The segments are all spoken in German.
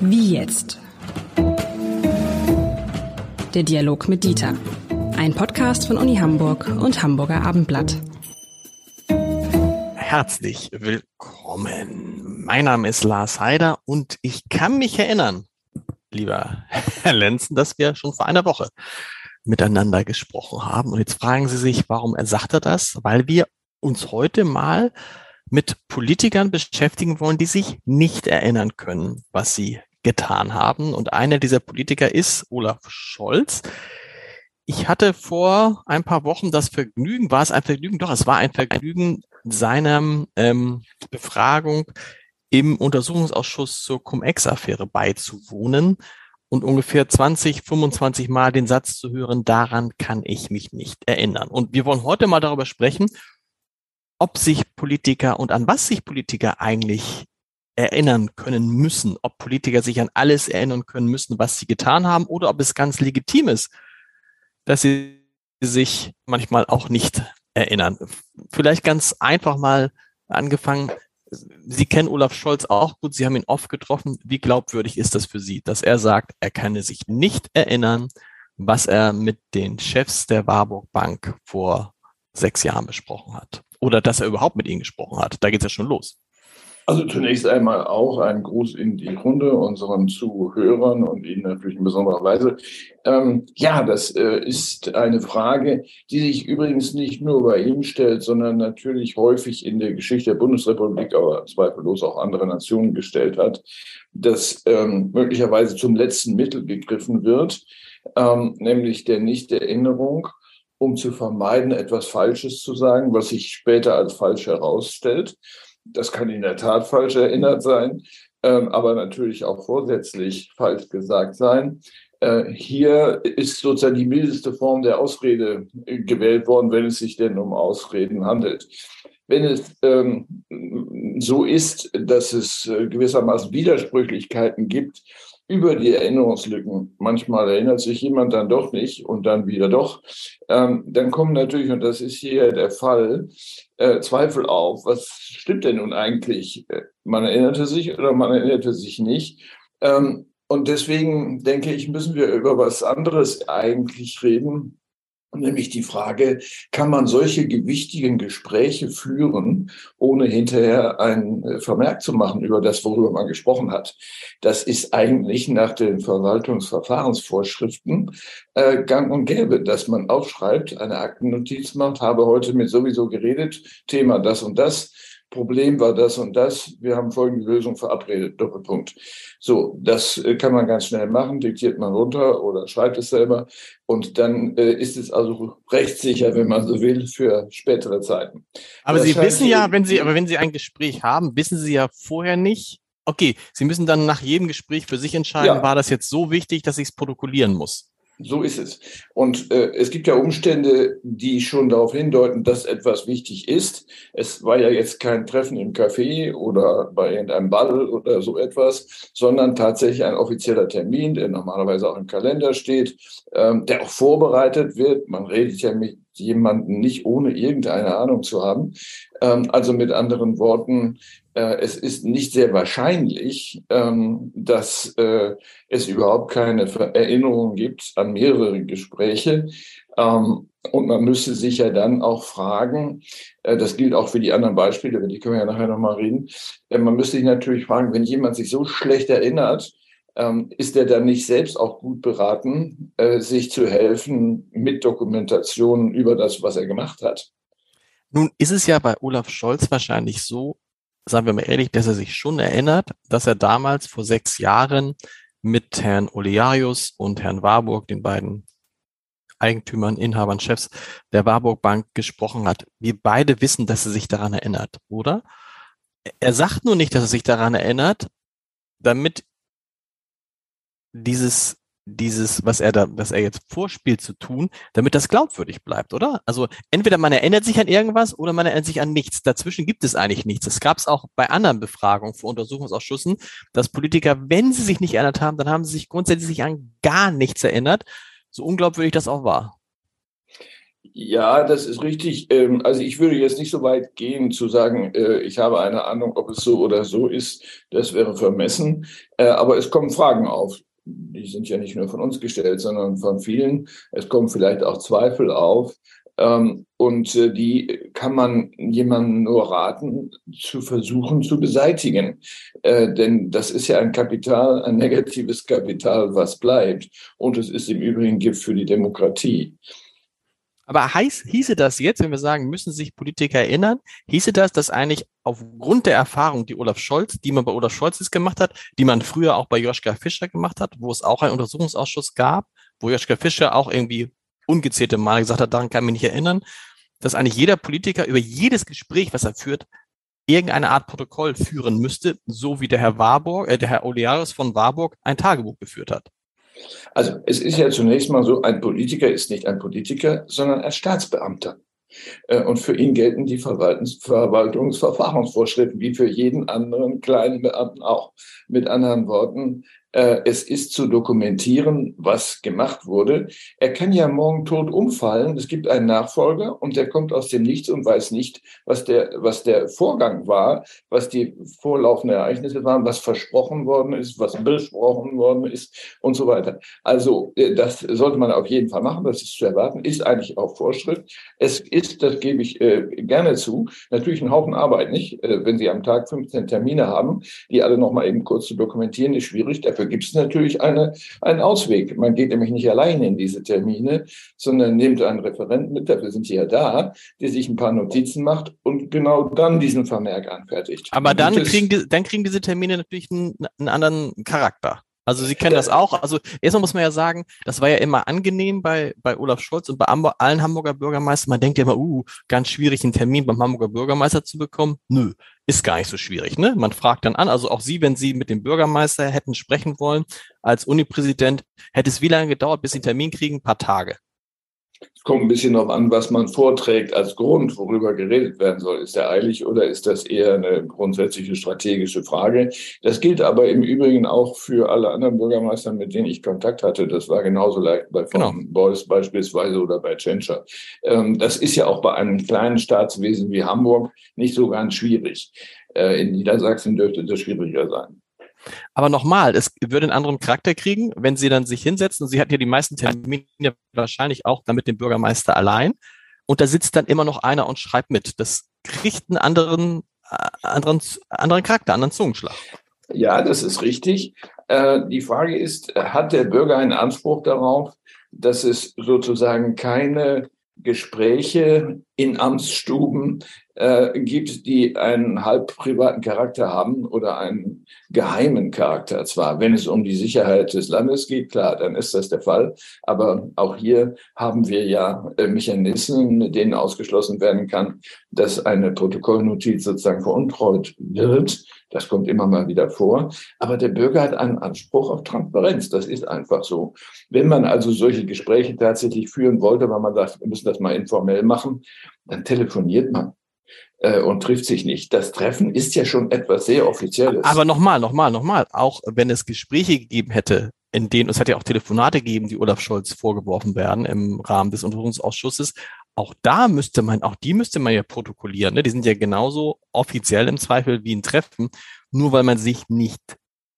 Wie jetzt? Der Dialog mit Dieter. Ein Podcast von Uni Hamburg und Hamburger Abendblatt. Herzlich willkommen. Mein Name ist Lars Heider und ich kann mich erinnern, lieber Herr Lenzen, dass wir schon vor einer Woche miteinander gesprochen haben. Und jetzt fragen Sie sich, warum er sagte das? Weil wir uns heute mal mit Politikern beschäftigen wollen, die sich nicht erinnern können, was sie getan haben. Und einer dieser Politiker ist Olaf Scholz. Ich hatte vor ein paar Wochen das Vergnügen, war es ein Vergnügen? Doch, es war ein Vergnügen, seiner ähm, Befragung im Untersuchungsausschuss zur Cum-Ex-Affäre beizuwohnen und ungefähr 20, 25 Mal den Satz zu hören, daran kann ich mich nicht erinnern. Und wir wollen heute mal darüber sprechen, ob sich Politiker und an was sich Politiker eigentlich erinnern können müssen, ob Politiker sich an alles erinnern können müssen, was sie getan haben, oder ob es ganz legitim ist, dass sie sich manchmal auch nicht erinnern. Vielleicht ganz einfach mal angefangen. Sie kennen Olaf Scholz auch gut. Sie haben ihn oft getroffen. Wie glaubwürdig ist das für Sie, dass er sagt, er kann sich nicht erinnern, was er mit den Chefs der Warburg Bank vor sechs Jahren besprochen hat? Oder dass er überhaupt mit ihnen gesprochen hat? Da geht es ja schon los. Also zunächst einmal auch ein Gruß in die Runde, unseren Zuhörern und Ihnen natürlich in besonderer Weise. Ähm, ja, das äh, ist eine Frage, die sich übrigens nicht nur bei Ihnen stellt, sondern natürlich häufig in der Geschichte der Bundesrepublik, aber zweifellos auch andere Nationen gestellt hat, dass ähm, möglicherweise zum letzten Mittel gegriffen wird, ähm, nämlich der Nichterinnerung um zu vermeiden, etwas Falsches zu sagen, was sich später als falsch herausstellt. Das kann in der Tat falsch erinnert sein, ähm, aber natürlich auch vorsätzlich falsch gesagt sein. Äh, hier ist sozusagen die mildeste Form der Ausrede gewählt worden, wenn es sich denn um Ausreden handelt. Wenn es ähm, so ist, dass es äh, gewissermaßen Widersprüchlichkeiten gibt, über die Erinnerungslücken. Manchmal erinnert sich jemand dann doch nicht und dann wieder doch. Ähm, dann kommen natürlich, und das ist hier der Fall, äh, Zweifel auf. Was stimmt denn nun eigentlich? Äh, man erinnerte sich oder man erinnerte sich nicht. Ähm, und deswegen denke ich, müssen wir über was anderes eigentlich reden, Nämlich die Frage, kann man solche gewichtigen Gespräche führen, ohne hinterher ein äh, Vermerk zu machen über das, worüber man gesprochen hat? Das ist eigentlich nach den Verwaltungsverfahrensvorschriften äh, gang und gäbe, dass man aufschreibt, eine Aktennotiz macht, habe heute mit sowieso geredet, Thema das und das Problem war das und das, wir haben folgende Lösung verabredet, Doppelpunkt. So, das äh, kann man ganz schnell machen, diktiert man runter oder schreibt es selber und dann äh, ist es also rechtssicher, wenn man so will, für spätere Zeiten. Aber das Sie wissen ja, wenn Sie, aber wenn Sie ein Gespräch haben, wissen Sie ja vorher nicht, okay, Sie müssen dann nach jedem Gespräch für sich entscheiden, ja. war das jetzt so wichtig, dass ich es protokollieren muss? So ist es. Und äh, es gibt ja Umstände, die schon darauf hindeuten, dass etwas wichtig ist. Es war ja jetzt kein Treffen im Café oder bei irgendeinem Ball oder so etwas, sondern tatsächlich ein offizieller Termin, der normalerweise auch im Kalender steht, ähm, der auch vorbereitet wird. Man redet ja mit jemandem nicht ohne irgendeine Ahnung zu haben. Ähm, also mit anderen Worten, es ist nicht sehr wahrscheinlich, ähm, dass äh, es überhaupt keine Erinnerung gibt an mehrere Gespräche. Ähm, und man müsste sich ja dann auch fragen, äh, das gilt auch für die anderen Beispiele, über die können wir ja nachher nochmal reden, man müsste sich natürlich fragen, wenn jemand sich so schlecht erinnert, ähm, ist er dann nicht selbst auch gut beraten, sich zu helfen mit Dokumentationen über das, was er gemacht hat? Nun ist es ja bei Olaf Scholz wahrscheinlich so, sagen wir mal ehrlich, dass er sich schon erinnert, dass er damals vor sechs Jahren mit Herrn Olearius und Herrn Warburg, den beiden Eigentümern, Inhabern, Chefs der Warburg Bank gesprochen hat. Wir beide wissen, dass er sich daran erinnert, oder? Er sagt nur nicht, dass er sich daran erinnert, damit dieses dieses, was er da, was er jetzt vorspielt zu tun, damit das glaubwürdig bleibt, oder? Also entweder man erinnert sich an irgendwas oder man erinnert sich an nichts. Dazwischen gibt es eigentlich nichts. Das gab es auch bei anderen Befragungen vor Untersuchungsausschüssen, dass Politiker, wenn sie sich nicht erinnert haben, dann haben sie sich grundsätzlich an gar nichts erinnert. So unglaubwürdig das auch war. Ja, das ist richtig. Ähm, also ich würde jetzt nicht so weit gehen zu sagen, äh, ich habe eine Ahnung, ob es so oder so ist. Das wäre vermessen. Äh, aber es kommen Fragen auf. Die sind ja nicht nur von uns gestellt, sondern von vielen. Es kommen vielleicht auch Zweifel auf. Ähm, und äh, die kann man jemandem nur raten, zu versuchen zu beseitigen. Denn das ist ja ein Kapital, ein negatives Kapital, was bleibt. Und es ist im Übrigen Gift für die Demokratie. Aber heiß, hieße das jetzt, wenn wir sagen, müssen sich Politiker erinnern, hieße das, dass eigentlich aufgrund der Erfahrung, die Olaf Scholz, die man bei Olaf Scholz jetzt gemacht hat, die man früher auch bei Joschka Fischer gemacht hat, wo es auch einen Untersuchungsausschuss gab, wo Joschka Fischer auch irgendwie ungezählte Male gesagt hat, daran kann ich mich nicht erinnern, dass eigentlich jeder Politiker über jedes Gespräch, was er führt, irgendeine Art Protokoll führen müsste, so wie der Herr Warburg, äh, der Herr Olearis von Warburg ein Tagebuch geführt hat. Also es ist ja zunächst mal so, ein Politiker ist nicht ein Politiker, sondern ein Staatsbeamter. Äh, und für ihn gelten die Verwaltungsverfahrensvorschriften wie für jeden anderen kleinen Beamten auch. Mit anderen Worten, es ist zu dokumentieren, was gemacht wurde. Er kann ja morgen tot umfallen. Es gibt einen Nachfolger und der kommt aus dem Nichts und weiß nicht, was der, was der Vorgang war, was die vorlaufenden Ereignisse waren, was versprochen worden ist, was besprochen worden ist und so weiter. Also äh, das sollte man auf jeden Fall machen. Das ist zu erwarten, ist eigentlich auch Vorschrift. Es ist, das gebe ich äh, gerne zu, natürlich ein Haufen Arbeit, nicht? Äh, wenn Sie am Tag 15 Termine haben, die alle noch mal eben kurz zu dokumentieren, ist schwierig. Dafür Dafür gibt es natürlich eine, einen Ausweg. Man geht nämlich nicht alleine in diese Termine, sondern nimmt einen Referenten mit, dafür sind sie ja da, der sich ein paar Notizen macht und genau dann diesen Vermerk anfertigt. Aber dann kriegen, die, dann kriegen diese Termine natürlich einen, einen anderen Charakter. Also Sie kennen das auch. Also erstmal muss man ja sagen, das war ja immer angenehm bei, bei Olaf Scholz und bei allen Hamburger Bürgermeistern. Man denkt ja immer, uh, ganz schwierig, einen Termin beim Hamburger Bürgermeister zu bekommen. Nö, ist gar nicht so schwierig. Ne? Man fragt dann an, also auch Sie, wenn Sie mit dem Bürgermeister hätten sprechen wollen, als Unipräsident, hätte es wie lange gedauert, bis Sie einen Termin kriegen? Ein paar Tage. Es kommt ein bisschen darauf an, was man vorträgt als Grund, worüber geredet werden soll. Ist er eilig oder ist das eher eine grundsätzliche strategische Frage? Das gilt aber im Übrigen auch für alle anderen Bürgermeister, mit denen ich Kontakt hatte. Das war genauso leicht bei von genau. Beuys beispielsweise oder bei Tschentscher. Ähm, das ist ja auch bei einem kleinen Staatswesen wie Hamburg nicht so ganz schwierig. Äh, in Niedersachsen dürfte das schwieriger sein. Aber nochmal, es würde einen anderen Charakter kriegen, wenn Sie dann sich hinsetzen. Sie hatten ja die meisten Termine wahrscheinlich auch dann mit dem Bürgermeister allein. Und da sitzt dann immer noch einer und schreibt mit. Das kriegt einen anderen, äh, anderen, anderen Charakter, anderen Zungenschlag. Ja, das ist richtig. Äh, die Frage ist, hat der Bürger einen Anspruch darauf, dass es sozusagen keine Gespräche in Amtsstuben äh, gibt, die einen halb privaten Charakter haben oder einen geheimen Charakter. Zwar, wenn es um die Sicherheit des Landes geht, klar, dann ist das der Fall. Aber auch hier haben wir ja äh, Mechanismen, mit denen ausgeschlossen werden kann, dass eine Protokollnotiz sozusagen veruntreut wird. Das kommt immer mal wieder vor. Aber der Bürger hat einen Anspruch auf Transparenz. Das ist einfach so. Wenn man also solche Gespräche tatsächlich führen wollte, weil man sagt, wir müssen das mal informell machen, dann telefoniert man äh, und trifft sich nicht. Das Treffen ist ja schon etwas sehr Offizielles. Aber nochmal, nochmal, nochmal, auch wenn es Gespräche gegeben hätte, in denen, es hat ja auch Telefonate gegeben, die Olaf Scholz vorgeworfen werden im Rahmen des Untersuchungsausschusses, auch da müsste man, auch die müsste man ja protokollieren. Ne? Die sind ja genauso offiziell im Zweifel wie ein Treffen. Nur weil man sich nicht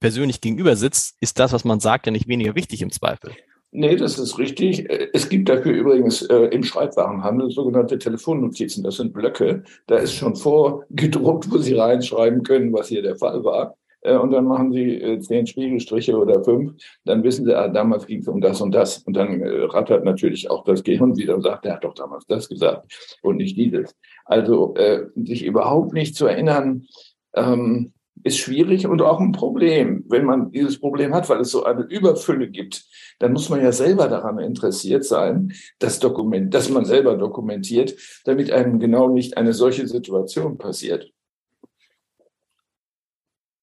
persönlich gegenüber sitzt, ist das, was man sagt, ja nicht weniger wichtig im Zweifel. Nee, das ist richtig. Es gibt dafür übrigens äh, im Schreibwarenhandel sogenannte Telefonnotizen. Das sind Blöcke. Da ist schon vorgedruckt, wo Sie reinschreiben können, was hier der Fall war. Äh, und dann machen Sie äh, zehn Spiegelstriche oder fünf. Dann wissen Sie, ah, damals ging es um das und das. Und dann äh, rattert natürlich auch das Gehirn wieder und sagt, er hat doch damals das gesagt und nicht dieses. Also äh, sich überhaupt nicht zu erinnern, ähm, ist schwierig und auch ein Problem, wenn man dieses Problem hat, weil es so eine Überfülle gibt. Dann muss man ja selber daran interessiert sein, das Dokument, dass man selber dokumentiert, damit einem genau nicht eine solche Situation passiert.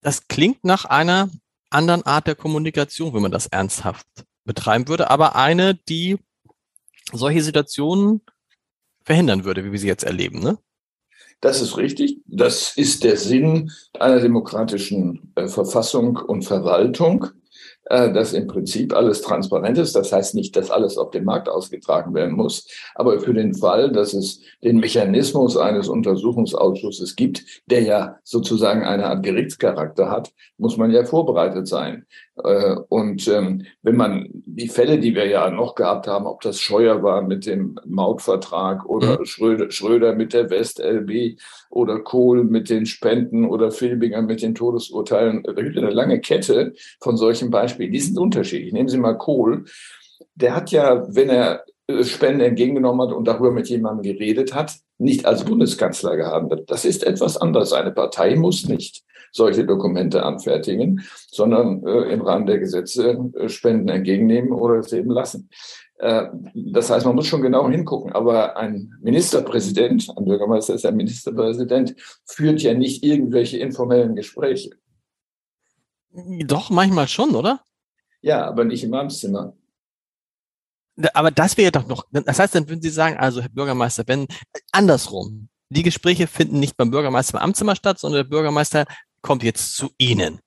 Das klingt nach einer anderen Art der Kommunikation, wenn man das ernsthaft betreiben würde, aber eine, die solche Situationen verhindern würde, wie wir sie jetzt erleben, ne? Das ist richtig. Das ist der Sinn einer demokratischen äh, Verfassung und Verwaltung, dass im Prinzip alles transparent ist. Das heißt nicht, dass alles auf dem Markt ausgetragen werden muss. Aber für den Fall, dass es den Mechanismus eines Untersuchungsausschusses gibt, der ja sozusagen eine Art Gerichtscharakter hat, muss man ja vorbereitet sein. Äh, und ähm, wenn man die Fälle, die wir ja noch gehabt haben, ob das Scheuer war mit dem Mautvertrag oder mhm. Schröder, Schröder mit der West-LB oder Kohl mit den Spenden oder Filbinger mit den Todesurteilen, da gibt es eine lange Kette von solchen Beispielen. Die sind unterschiedlich. Nehmen Sie mal Kohl. Der hat ja, wenn er äh, Spenden entgegengenommen hat und darüber mit jemandem geredet hat, nicht als Bundeskanzler gehandelt. Das ist etwas anderes. Eine Partei muss nicht solche Dokumente anfertigen, sondern äh, im Rahmen der Gesetze äh, Spenden entgegennehmen oder es eben lassen. Äh, das heißt, man muss schon genau hingucken. Aber ein Ministerpräsident, ein Bürgermeister ist ein Ministerpräsident, führt ja nicht irgendwelche informellen Gespräche. Doch, manchmal schon, oder? Ja, aber nicht im Amtszimmer. Aber das wäre doch noch, das heißt, dann würden Sie sagen, also Herr Bürgermeister, wenn andersrum, die Gespräche finden nicht beim Bürgermeister im Amtszimmer statt, sondern der Bürgermeister kommt jetzt zu Ihnen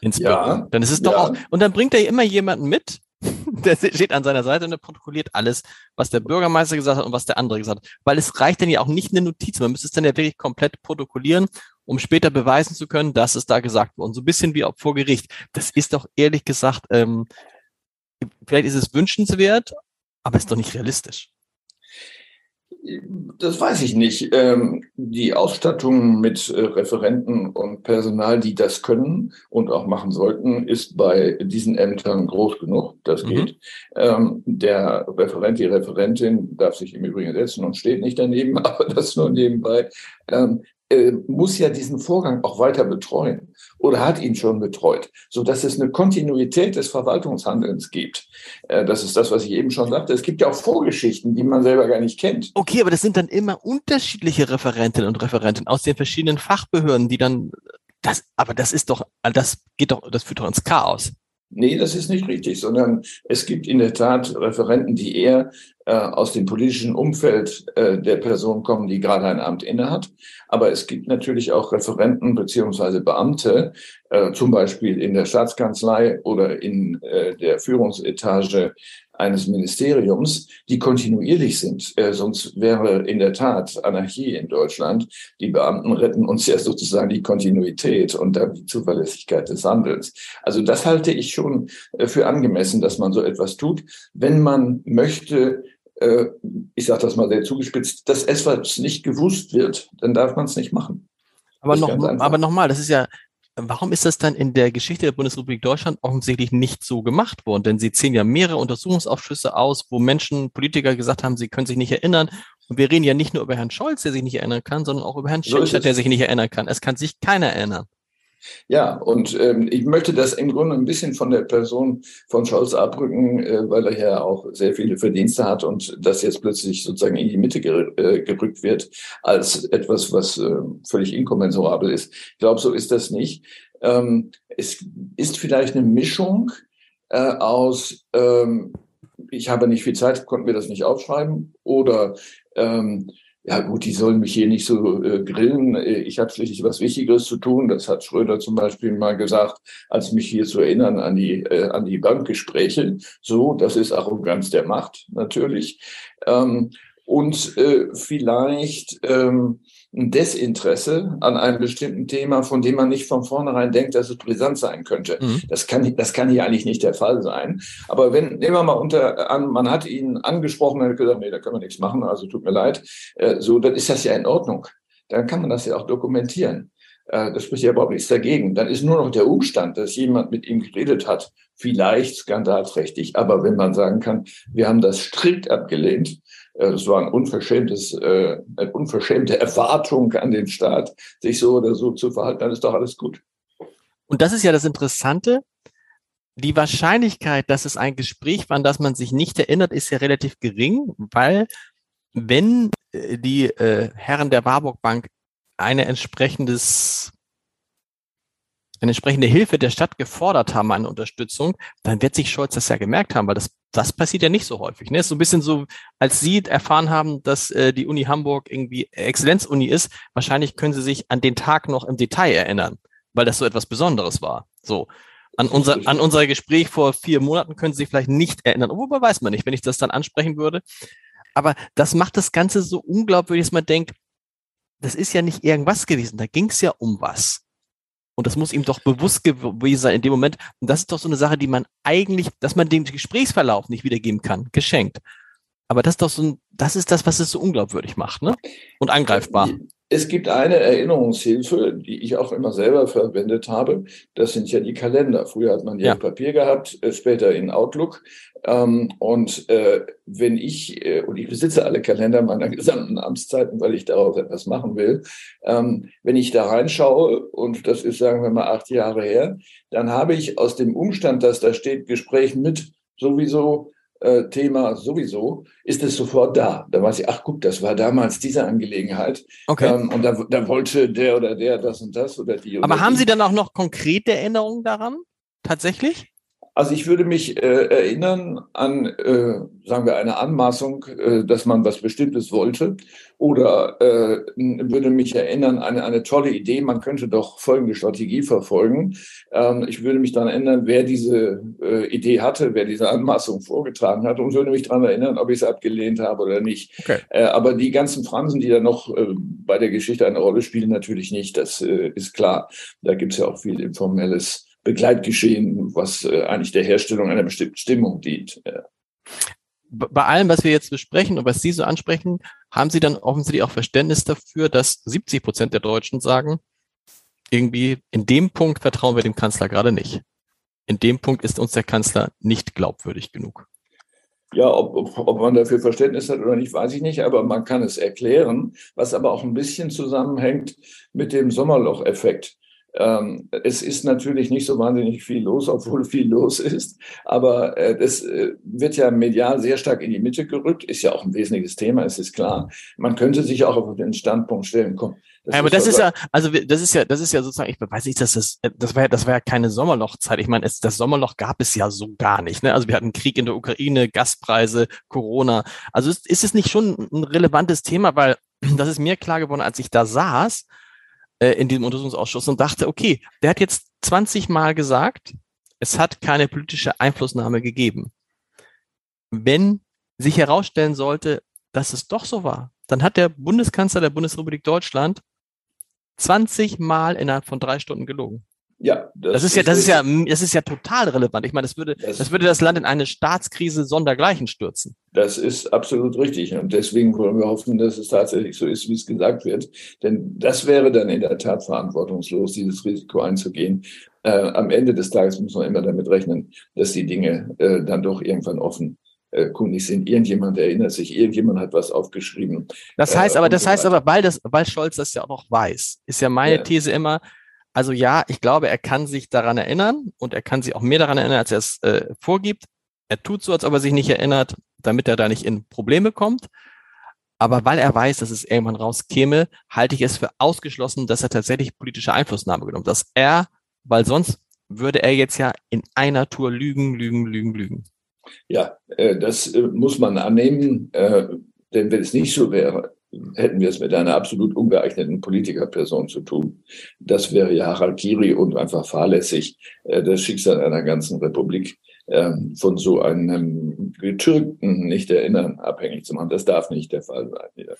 ins Büro. Ja, dann ist es doch ja. auch, und dann bringt er immer jemanden mit, der steht an seiner Seite und der protokolliert alles, was der Bürgermeister gesagt hat und was der andere gesagt hat. Weil es reicht dann ja auch nicht eine Notiz, man müsste es dann ja wirklich komplett protokollieren, um später beweisen zu können, dass es da gesagt wurde. Und so ein bisschen wie auch vor Gericht. Das ist doch ehrlich gesagt, ähm, vielleicht ist es wünschenswert, aber ist doch nicht realistisch. Das weiß ich nicht. Ähm, die Ausstattung mit äh, Referenten und Personal, die das können und auch machen sollten, ist bei diesen Ämtern groß genug. Das mhm. geht. Ähm, der Referent, die Referentin darf sich im Übrigen setzen und steht nicht daneben, aber das nur nebenbei. Äh, muss ja diesen Vorgang auch weiter betreuen oder hat ihn schon betreut, so dass es eine Kontinuität des Verwaltungshandelns gibt. Äh, das ist das, was ich eben schon sagte. Es gibt ja auch Vorgeschichten, die man selber gar nicht kennt. Okay, aber das sind dann immer unterschiedliche Referentinnen und Referenten aus den verschiedenen Fachbehörden, die dann das, aber das ist doch, das geht doch, das führt doch ins Chaos. Nee, das ist nicht richtig, sondern es gibt in der Tat Referenten, die eher aus dem politischen Umfeld äh, der Person kommen, die gerade ein Amt innehat. Aber es gibt natürlich auch Referenten beziehungsweise Beamte, äh, zum Beispiel in der Staatskanzlei oder in äh, der Führungsetage eines Ministeriums, die kontinuierlich sind. Äh, sonst wäre in der Tat Anarchie in Deutschland. Die Beamten retten uns ja sozusagen die Kontinuität und dann die Zuverlässigkeit des Handelns. Also das halte ich schon äh, für angemessen, dass man so etwas tut, wenn man möchte, äh, ich sage das mal sehr zugespitzt, dass etwas nicht gewusst wird, dann darf man es nicht machen. Aber noch, aber nochmal, das ist ja Warum ist das dann in der Geschichte der Bundesrepublik Deutschland offensichtlich nicht so gemacht worden? Denn Sie zählen ja mehrere Untersuchungsausschüsse aus, wo Menschen, Politiker gesagt haben, sie können sich nicht erinnern. Und wir reden ja nicht nur über Herrn Scholz, der sich nicht erinnern kann, sondern auch über Herrn so der sich nicht erinnern kann. Es kann sich keiner erinnern. Ja, und ähm, ich möchte das im Grunde ein bisschen von der Person von Scholz abrücken, äh, weil er ja auch sehr viele Verdienste hat und das jetzt plötzlich sozusagen in die Mitte ger äh, gerückt wird als etwas, was äh, völlig inkommensurabel ist. Ich glaube, so ist das nicht. Ähm, es ist vielleicht eine Mischung äh, aus, ähm, ich habe nicht viel Zeit, konnten wir das nicht aufschreiben, oder ähm, ja gut, die sollen mich hier nicht so äh, grillen. Äh, ich habe schließlich was Wichtigeres zu tun. Das hat Schröder zum Beispiel mal gesagt, als mich hier zu erinnern an die, äh, an die Bankgespräche. So, das ist Arroganz der Macht natürlich. Ähm, und äh, vielleicht ähm, ein Desinteresse an einem bestimmten Thema, von dem man nicht von vornherein denkt, dass es brisant sein könnte. Mhm. Das kann, das kann hier eigentlich nicht der Fall sein. Aber wenn, nehmen wir mal unter an, man hat ihn angesprochen, er hat gesagt, nee, da können wir nichts machen, also tut mir leid. Äh, so, dann ist das ja in Ordnung. Dann kann man das ja auch dokumentieren. Äh, das spricht ja überhaupt nichts dagegen. Dann ist nur noch der Umstand, dass jemand mit ihm geredet hat, vielleicht skandalträchtig. Aber wenn man sagen kann, wir haben das strikt abgelehnt, äh, das war ein unverschämtes, äh, eine unverschämte Erwartung an den Staat, sich so oder so zu verhalten, dann ist doch alles gut. Und das ist ja das Interessante. Die Wahrscheinlichkeit, dass es ein Gespräch war, an das man sich nicht erinnert, ist ja relativ gering, weil wenn äh, die äh, Herren der Warburg Bank eine entsprechendes eine entsprechende Hilfe der Stadt gefordert haben, eine Unterstützung, dann wird sich Scholz das ja gemerkt haben, weil das, das passiert ja nicht so häufig. Ne? ist so ein bisschen so, als Sie erfahren haben, dass äh, die Uni Hamburg irgendwie Exzellenzuni ist, wahrscheinlich können Sie sich an den Tag noch im Detail erinnern, weil das so etwas Besonderes war. So. An unser, an unser Gespräch vor vier Monaten können Sie sich vielleicht nicht erinnern. Wobei weiß man nicht, wenn ich das dann ansprechen würde. Aber das macht das Ganze so unglaubwürdig, dass man denkt, das ist ja nicht irgendwas gewesen, da ging es ja um was. Und das muss ihm doch bewusst gewesen sein in dem Moment. Und das ist doch so eine Sache, die man eigentlich, dass man den Gesprächsverlauf nicht wiedergeben kann, geschenkt. Aber das ist doch so ein, das ist das, was es so unglaubwürdig macht, ne? Und angreifbar. Es gibt eine Erinnerungshilfe, die ich auch immer selber verwendet habe. Das sind ja die Kalender. Früher hat man ja, ja. Papier gehabt, äh, später in Outlook. Ähm, und äh, wenn ich, äh, und ich besitze alle Kalender meiner gesamten Amtszeiten, weil ich darauf etwas machen will, ähm, wenn ich da reinschaue, und das ist, sagen wir mal, acht Jahre her, dann habe ich aus dem Umstand, dass da steht, Gespräch mit sowieso äh, Thema sowieso, ist es sofort da. Da weiß ich, ach guck, das war damals diese Angelegenheit. Okay. Ähm, und da, da wollte der oder der das und das oder die. Aber oder haben die. Sie dann auch noch konkrete Erinnerungen daran? Tatsächlich? Also ich würde mich äh, erinnern an, äh, sagen wir, eine Anmaßung, äh, dass man was Bestimmtes wollte, oder äh, würde mich erinnern an eine tolle Idee. Man könnte doch folgende Strategie verfolgen. Ähm, ich würde mich daran erinnern, wer diese äh, Idee hatte, wer diese Anmaßung vorgetragen hat, und würde mich daran erinnern, ob ich es abgelehnt habe oder nicht. Okay. Äh, aber die ganzen Fransen, die da noch äh, bei der Geschichte eine Rolle spielen, natürlich nicht. Das äh, ist klar. Da gibt es ja auch viel informelles Begleitgeschehen, was äh, eigentlich der Herstellung einer bestimmten Stimmung dient. Ja. Bei allem, was wir jetzt besprechen und was Sie so ansprechen, haben Sie dann offensichtlich auch Verständnis dafür, dass 70 Prozent der Deutschen sagen, irgendwie in dem Punkt vertrauen wir dem Kanzler gerade nicht. In dem Punkt ist uns der Kanzler nicht glaubwürdig genug. Ja, ob, ob man dafür Verständnis hat oder nicht, weiß ich nicht, aber man kann es erklären, was aber auch ein bisschen zusammenhängt mit dem Sommerloch-Effekt. Ähm, es ist natürlich nicht so wahnsinnig viel los, obwohl viel los ist. Aber äh, das äh, wird ja medial sehr stark in die Mitte gerückt. Ist ja auch ein wesentliches Thema, es ist klar. Man könnte sich auch auf den Standpunkt stellen, komm. Das ja, aber das ist ja, also das ist ja, das ist ja sozusagen, ich weiß nicht, dass das, das war ja, das war ja keine Sommerlochzeit. Ich meine, es, das Sommerloch gab es ja so gar nicht. Ne? Also wir hatten Krieg in der Ukraine, Gaspreise, Corona. Also ist, ist es nicht schon ein relevantes Thema, weil das ist mir klar geworden, als ich da saß äh, in diesem Untersuchungsausschuss und dachte, okay, der hat jetzt 20 Mal gesagt, es hat keine politische Einflussnahme gegeben. Wenn sich herausstellen sollte, dass es doch so war, dann hat der Bundeskanzler der Bundesrepublik Deutschland 20 Mal innerhalb von drei Stunden gelogen. Ja, das, das ist ja, das ist ja, das ist ja total relevant. Ich meine, das würde, das, das, würde das Land in eine Staatskrise sondergleichen stürzen. Das ist absolut richtig. Und deswegen wollen wir hoffen, dass es tatsächlich so ist, wie es gesagt wird. Denn das wäre dann in der Tat verantwortungslos, dieses Risiko einzugehen. Äh, am Ende des Tages muss man immer damit rechnen, dass die Dinge äh, dann doch irgendwann offen äh, kundig sind. Irgendjemand erinnert sich, irgendjemand hat was aufgeschrieben. Das heißt aber, das so heißt aber, weil das, weil Scholz das ja auch noch weiß, ist ja meine ja. These immer, also ja, ich glaube, er kann sich daran erinnern und er kann sich auch mehr daran erinnern, als er es äh, vorgibt. Er tut so, als ob er sich nicht erinnert, damit er da nicht in Probleme kommt. Aber weil er weiß, dass es irgendwann rauskäme, halte ich es für ausgeschlossen, dass er tatsächlich politische Einflussnahme genommen, dass er, weil sonst würde er jetzt ja in einer Tour lügen, lügen, lügen, lügen. Ja, äh, das äh, muss man annehmen, äh, denn wenn es nicht so wäre, hätten wir es mit einer absolut ungeeigneten Politikerperson zu tun. Das wäre ja Harakiri und einfach fahrlässig äh, das Schicksal einer ganzen Republik äh, von so einem Getürkten nicht erinnern, abhängig zu machen. Das darf nicht der Fall sein. Ja.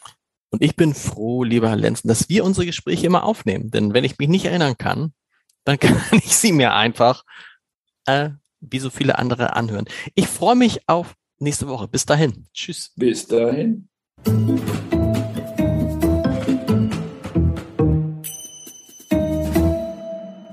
Und ich bin froh, lieber Herr Lenzen, dass wir unsere Gespräche immer aufnehmen. Denn wenn ich mich nicht erinnern kann, dann kann ich sie mir einfach äh, wie so viele andere anhören. Ich freue mich auf nächste Woche. Bis dahin. Tschüss. Bis dahin.